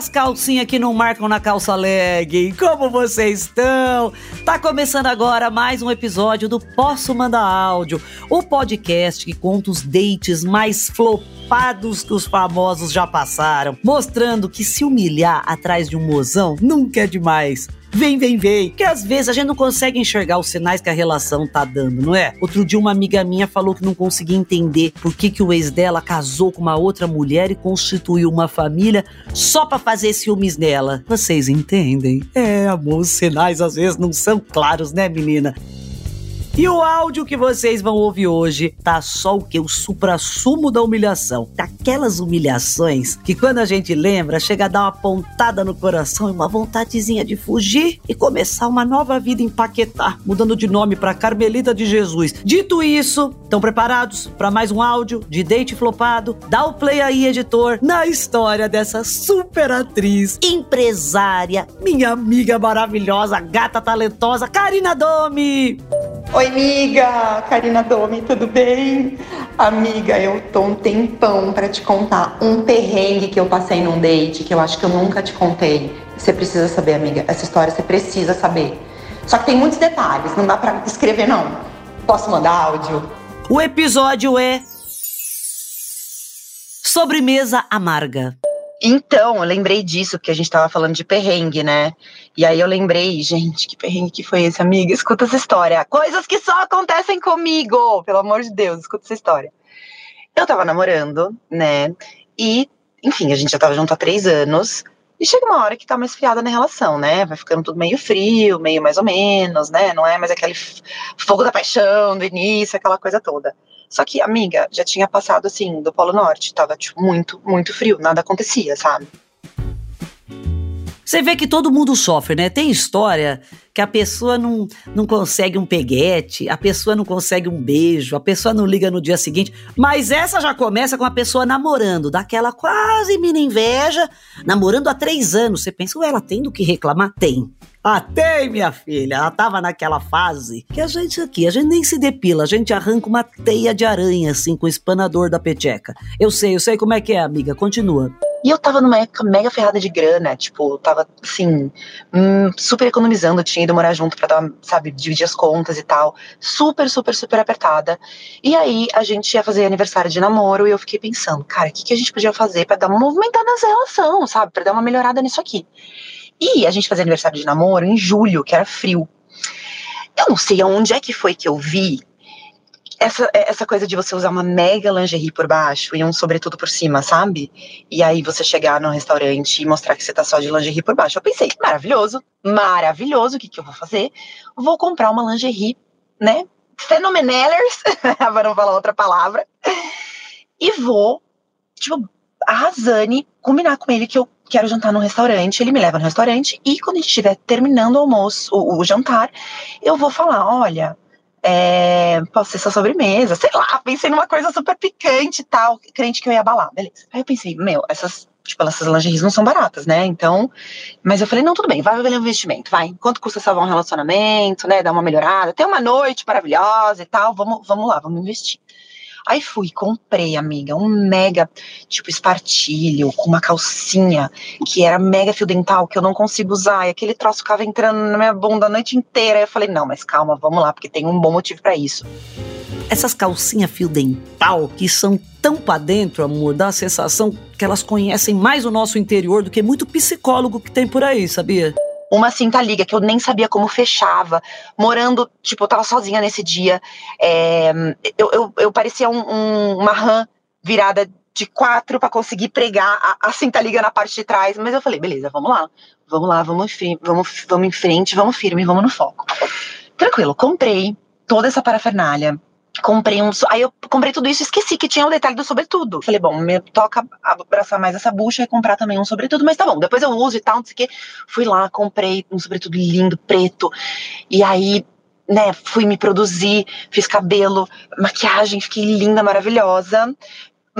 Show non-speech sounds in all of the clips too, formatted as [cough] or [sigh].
as calcinhas que não marcam na calça leg. Como vocês estão? Tá começando agora mais um episódio do Posso Mandar Áudio, o podcast que conta os dates mais flopados que os famosos já passaram, mostrando que se humilhar atrás de um mozão nunca é demais. Vem, vem, vem. Que às vezes a gente não consegue enxergar os sinais que a relação tá dando, não é? Outro dia uma amiga minha falou que não conseguia entender por que, que o ex dela casou com uma outra mulher e constituiu uma família só para fazer ciúmes nela. Vocês entendem? É, amor, os sinais às vezes não são claros, né, menina? E o áudio que vocês vão ouvir hoje tá só o que? O supra-sumo da humilhação. Daquelas humilhações que quando a gente lembra, chega a dar uma pontada no coração e uma vontadezinha de fugir e começar uma nova vida em Paquetá, mudando de nome para Carmelita de Jesus. Dito isso, estão preparados para mais um áudio de date flopado? Dá o play aí, editor, na história dessa super atriz, empresária, minha amiga maravilhosa, gata talentosa, Karina Domi. Oi, amiga! Karina Domi, tudo bem? Amiga, eu tô um tempão para te contar um perrengue que eu passei num date que eu acho que eu nunca te contei. Você precisa saber, amiga. Essa história você precisa saber. Só que tem muitos detalhes, não dá para escrever não. Posso mandar áudio? O episódio é Sobremesa Amarga. Então, eu lembrei disso, porque a gente tava falando de perrengue, né? E aí eu lembrei, gente, que perrengue que foi esse, amiga? Escuta essa história. Coisas que só acontecem comigo, pelo amor de Deus, escuta essa história. Eu tava namorando, né? E, enfim, a gente já tava junto há três anos. E chega uma hora que tá mais esfriada na relação, né? Vai ficando tudo meio frio, meio mais ou menos, né? Não é mais aquele fogo da paixão do início, aquela coisa toda. Só que, amiga, já tinha passado assim do Polo Norte, tava tipo muito, muito frio, nada acontecia, sabe? Você vê que todo mundo sofre, né? Tem história que a pessoa não, não consegue um peguete, a pessoa não consegue um beijo, a pessoa não liga no dia seguinte. Mas essa já começa com a pessoa namorando, daquela quase mini inveja, namorando há três anos. Você pensa, ué, ela tem do que reclamar? Tem. Ah, tem, minha filha. Ela tava naquela fase que a gente aqui, a gente nem se depila, a gente arranca uma teia de aranha, assim, com o espanador da peteca. Eu sei, eu sei como é que é, amiga. Continua. E eu tava numa época mega ferrada de grana, tipo, tava, assim, hum, super economizando, tinha ido morar junto pra sabe, dividir as contas e tal. Super, super, super apertada. E aí a gente ia fazer aniversário de namoro e eu fiquei pensando, cara, o que, que a gente podia fazer para dar uma movimentada nessa relação, sabe? Pra dar uma melhorada nisso aqui. E a gente fazia aniversário de namoro em julho, que era frio. Eu não sei aonde é que foi que eu vi essa, essa coisa de você usar uma mega lingerie por baixo e um sobretudo por cima, sabe? E aí você chegar no restaurante e mostrar que você tá só de lingerie por baixo. Eu pensei, maravilhoso, maravilhoso, o que, que eu vou fazer? Vou comprar uma lingerie, né? Fenomenellers, [laughs] para não falar outra palavra. E vou, tipo, arrasane, combinar com ele que eu quero jantar num restaurante, ele me leva no restaurante e quando a gente estiver terminando o almoço, o, o jantar, eu vou falar, olha, é, posso ser sua sobremesa, sei lá, pensei numa coisa super picante e tal, crente que eu ia abalar, beleza. Aí eu pensei, meu, essas, tipo, essas lingeries não são baratas, né, então, mas eu falei, não, tudo bem, vai valer um investimento, vai, quanto custa salvar um relacionamento, né, dar uma melhorada, ter uma noite maravilhosa e tal, vamos, vamos lá, vamos investir. Aí fui, comprei, amiga, um mega, tipo, espartilho, com uma calcinha, que era mega fio dental, que eu não consigo usar, e aquele troço ficava entrando na minha bunda a noite inteira. Aí eu falei, não, mas calma, vamos lá, porque tem um bom motivo para isso. Essas calcinhas fio dental, que são tão pra dentro, amor, dá a sensação que elas conhecem mais o nosso interior do que muito psicólogo que tem por aí, sabia? Uma cinta liga que eu nem sabia como fechava, morando, tipo, eu tava sozinha nesse dia, é, eu, eu, eu, parecia um, um, uma rã virada de quatro para conseguir pregar a, a, cinta liga na parte de trás, mas eu falei, beleza, vamos lá, vamos lá, vamos, vamos, vamos em frente, vamos firme, vamos no foco. Tranquilo, comprei toda essa parafernália, comprei um. Aí eu comprei tudo isso e esqueci que tinha o detalhe do sobretudo. Falei, bom, me toca abraçar mais essa bucha e comprar também um sobretudo, mas tá bom, depois eu uso e tal, não sei o quê. Fui lá, comprei um sobretudo lindo, preto. E aí, né, fui me produzir, fiz cabelo, maquiagem, fiquei linda, maravilhosa.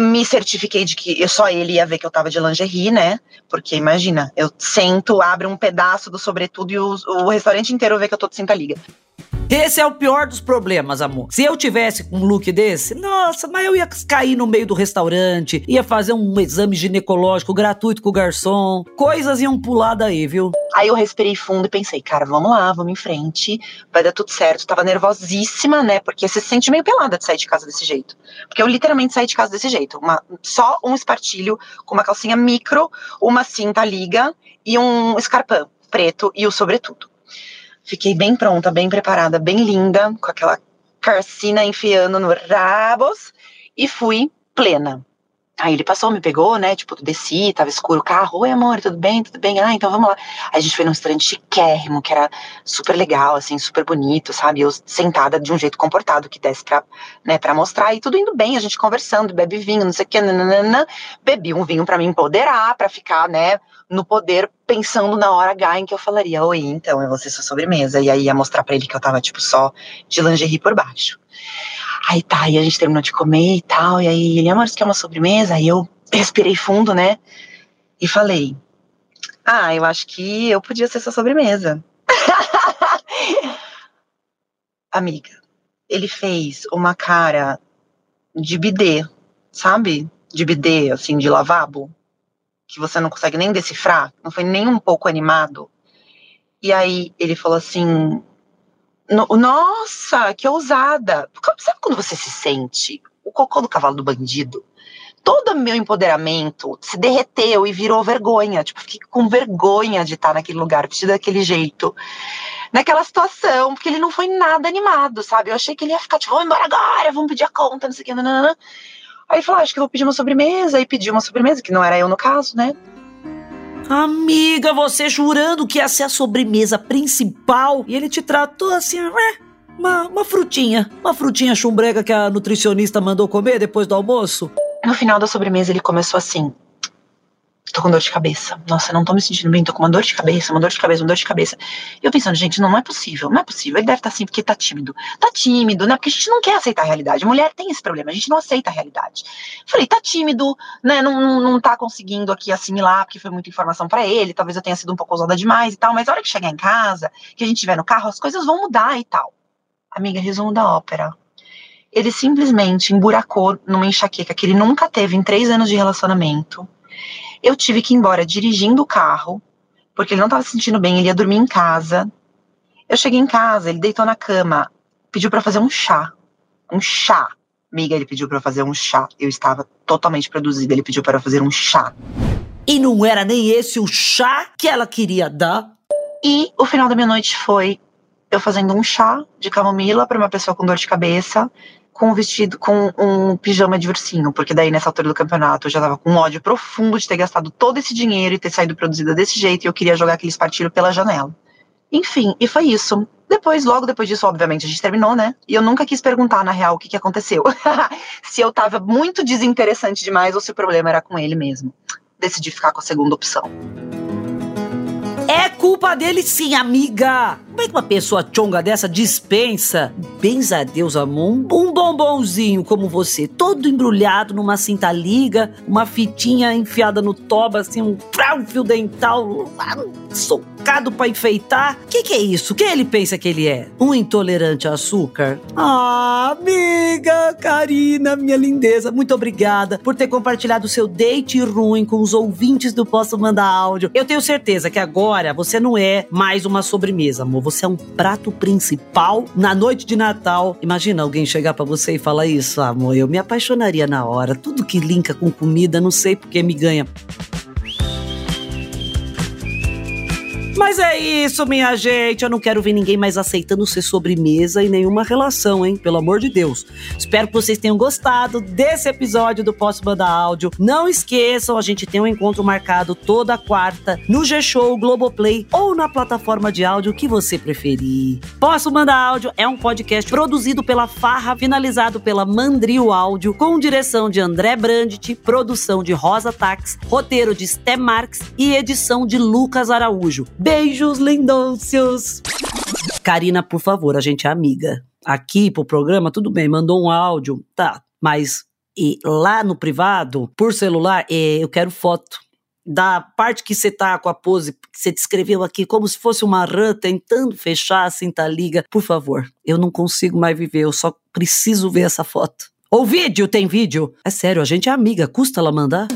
Me certifiquei de que eu, só ele ia ver que eu tava de lingerie, né? Porque imagina, eu sento, abro um pedaço do sobretudo e o, o restaurante inteiro vê que eu tô de cinta liga. Esse é o pior dos problemas, amor. Se eu tivesse um look desse, nossa, mas eu ia cair no meio do restaurante, ia fazer um exame ginecológico gratuito com o garçom, coisas iam pular daí, viu? Aí eu respirei fundo e pensei, cara, vamos lá, vamos em frente, vai dar tudo certo. Tava nervosíssima, né? Porque você se sente meio pelada de sair de casa desse jeito. Porque eu literalmente saí de casa desse jeito. Uma, só um espartilho com uma calcinha micro, uma cinta liga e um escarpão preto e o sobretudo. Fiquei bem pronta, bem preparada, bem linda, com aquela carcina enfiando no rabos e fui plena. Aí ele passou, me pegou, né? Tipo, desci, tava escuro o carro. Oi, amor, tudo bem? Tudo bem? Ah, então vamos lá. Aí a gente foi num restaurante chiquérrimo, que era super legal, assim, super bonito, sabe? Eu sentada de um jeito comportado, que desse pra, né, pra mostrar. E tudo indo bem, a gente conversando, bebe vinho, não sei o que, nananana. Bebi um vinho pra me empoderar, pra ficar, né, no poder, pensando na hora H em que eu falaria, oi, então, eu vou ser sua sobremesa. E aí ia mostrar pra ele que eu tava, tipo, só de lingerie por baixo. Aí tá, e a gente terminou de comer e tal, e aí ele, amor, você quer uma sobremesa? Aí eu respirei fundo, né? E falei, ah, eu acho que eu podia ser sua sobremesa. [laughs] Amiga, ele fez uma cara de bidê, sabe? De bidê, assim, de lavabo, que você não consegue nem decifrar, não foi nem um pouco animado. E aí ele falou assim: no, nossa, que ousada. Sabe quando você se sente o cocô do cavalo do bandido? Todo meu empoderamento se derreteu e virou vergonha. Tipo, fiquei com vergonha de estar naquele lugar, vestido daquele jeito. Naquela situação, porque ele não foi nada animado, sabe? Eu achei que ele ia ficar, tipo, vamos embora agora, vamos pedir a conta, não sei o que, nanana. Aí ele falou, ah, acho que vou pedir uma sobremesa. E pediu uma sobremesa, que não era eu no caso, né? Amiga, você jurando que ia ser a sobremesa principal. E ele te tratou assim, uma, uma frutinha, uma frutinha chumbrega que a nutricionista mandou comer depois do almoço. No final da sobremesa ele começou assim: tô com dor de cabeça. Nossa, não tô me sentindo bem, tô com uma dor de cabeça, uma dor de cabeça, uma dor de cabeça. E eu pensando, gente, não, não é possível, não é possível. Ele deve estar tá assim porque tá tímido. Tá tímido, né? Porque a gente não quer aceitar a realidade. Mulher tem esse problema, a gente não aceita a realidade. Falei, tá tímido, né? Não, não, não tá conseguindo aqui assimilar, porque foi muita informação para ele. Talvez eu tenha sido um pouco ousada demais e tal. Mas a hora que chegar em casa, que a gente estiver no carro, as coisas vão mudar e tal. Amiga, resumo da ópera ele simplesmente emburacou numa enxaqueca que ele nunca teve em três anos de relacionamento. Eu tive que ir embora dirigindo o carro, porque ele não estava se sentindo bem, ele ia dormir em casa. Eu cheguei em casa, ele deitou na cama, pediu para fazer um chá. Um chá. Amiga, ele pediu para fazer um chá. Eu estava totalmente produzida, ele pediu para fazer um chá. E não era nem esse o chá que ela queria dar? E o final da minha noite foi eu fazendo um chá de camomila para uma pessoa com dor de cabeça com um vestido, com um pijama de ursinho, porque daí nessa altura do campeonato eu já tava com um ódio profundo de ter gastado todo esse dinheiro e ter saído produzida desse jeito e eu queria jogar aquele espartilho pela janela. Enfim, e foi isso. Depois, logo depois disso, obviamente, a gente terminou, né? E eu nunca quis perguntar, na real, o que, que aconteceu. [laughs] se eu tava muito desinteressante demais ou se o problema era com ele mesmo. Decidi ficar com a segunda opção. É culpa dele sim, amiga. Como é que uma pessoa chonga dessa dispensa, bens a Deus, amor, um bombonzinho como você, todo embrulhado numa cinta liga, uma fitinha enfiada no toba, assim, um fio dental socado para enfeitar? Que que é isso? Quem ele pensa que ele é? Um intolerante a açúcar? Ah, amiga, Karina, minha lindeza, muito obrigada por ter compartilhado seu date ruim com os ouvintes do Posso Mandar Áudio. Eu tenho certeza que agora você não é mais uma sobremesa, amor você é um prato principal na noite de Natal. Imagina alguém chegar para você e falar isso, amor, eu me apaixonaria na hora. Tudo que linka com comida, não sei porque me ganha. Mas é isso, minha gente. Eu não quero ver ninguém mais aceitando ser sobremesa e nenhuma relação, hein? Pelo amor de Deus. Espero que vocês tenham gostado desse episódio do Posso Mandar Áudio. Não esqueçam, a gente tem um encontro marcado toda quarta no G-Show, Globoplay ou na plataforma de áudio que você preferir. Posso Mandar Áudio é um podcast produzido pela Farra, finalizado pela Mandrio Áudio, com direção de André Brandt, produção de Rosa Tax, roteiro de Sté Marques e edição de Lucas Araújo. Beijos lindôncios! Karina, por favor, a gente é amiga. Aqui pro programa, tudo bem, mandou um áudio, tá, mas e lá no privado, por celular, é, eu quero foto da parte que você tá com a pose que você descreveu aqui, como se fosse uma rã tentando fechar a cinta liga. Por favor, eu não consigo mais viver, eu só preciso ver essa foto. Ou vídeo, tem vídeo? É sério, a gente é amiga, custa ela mandar?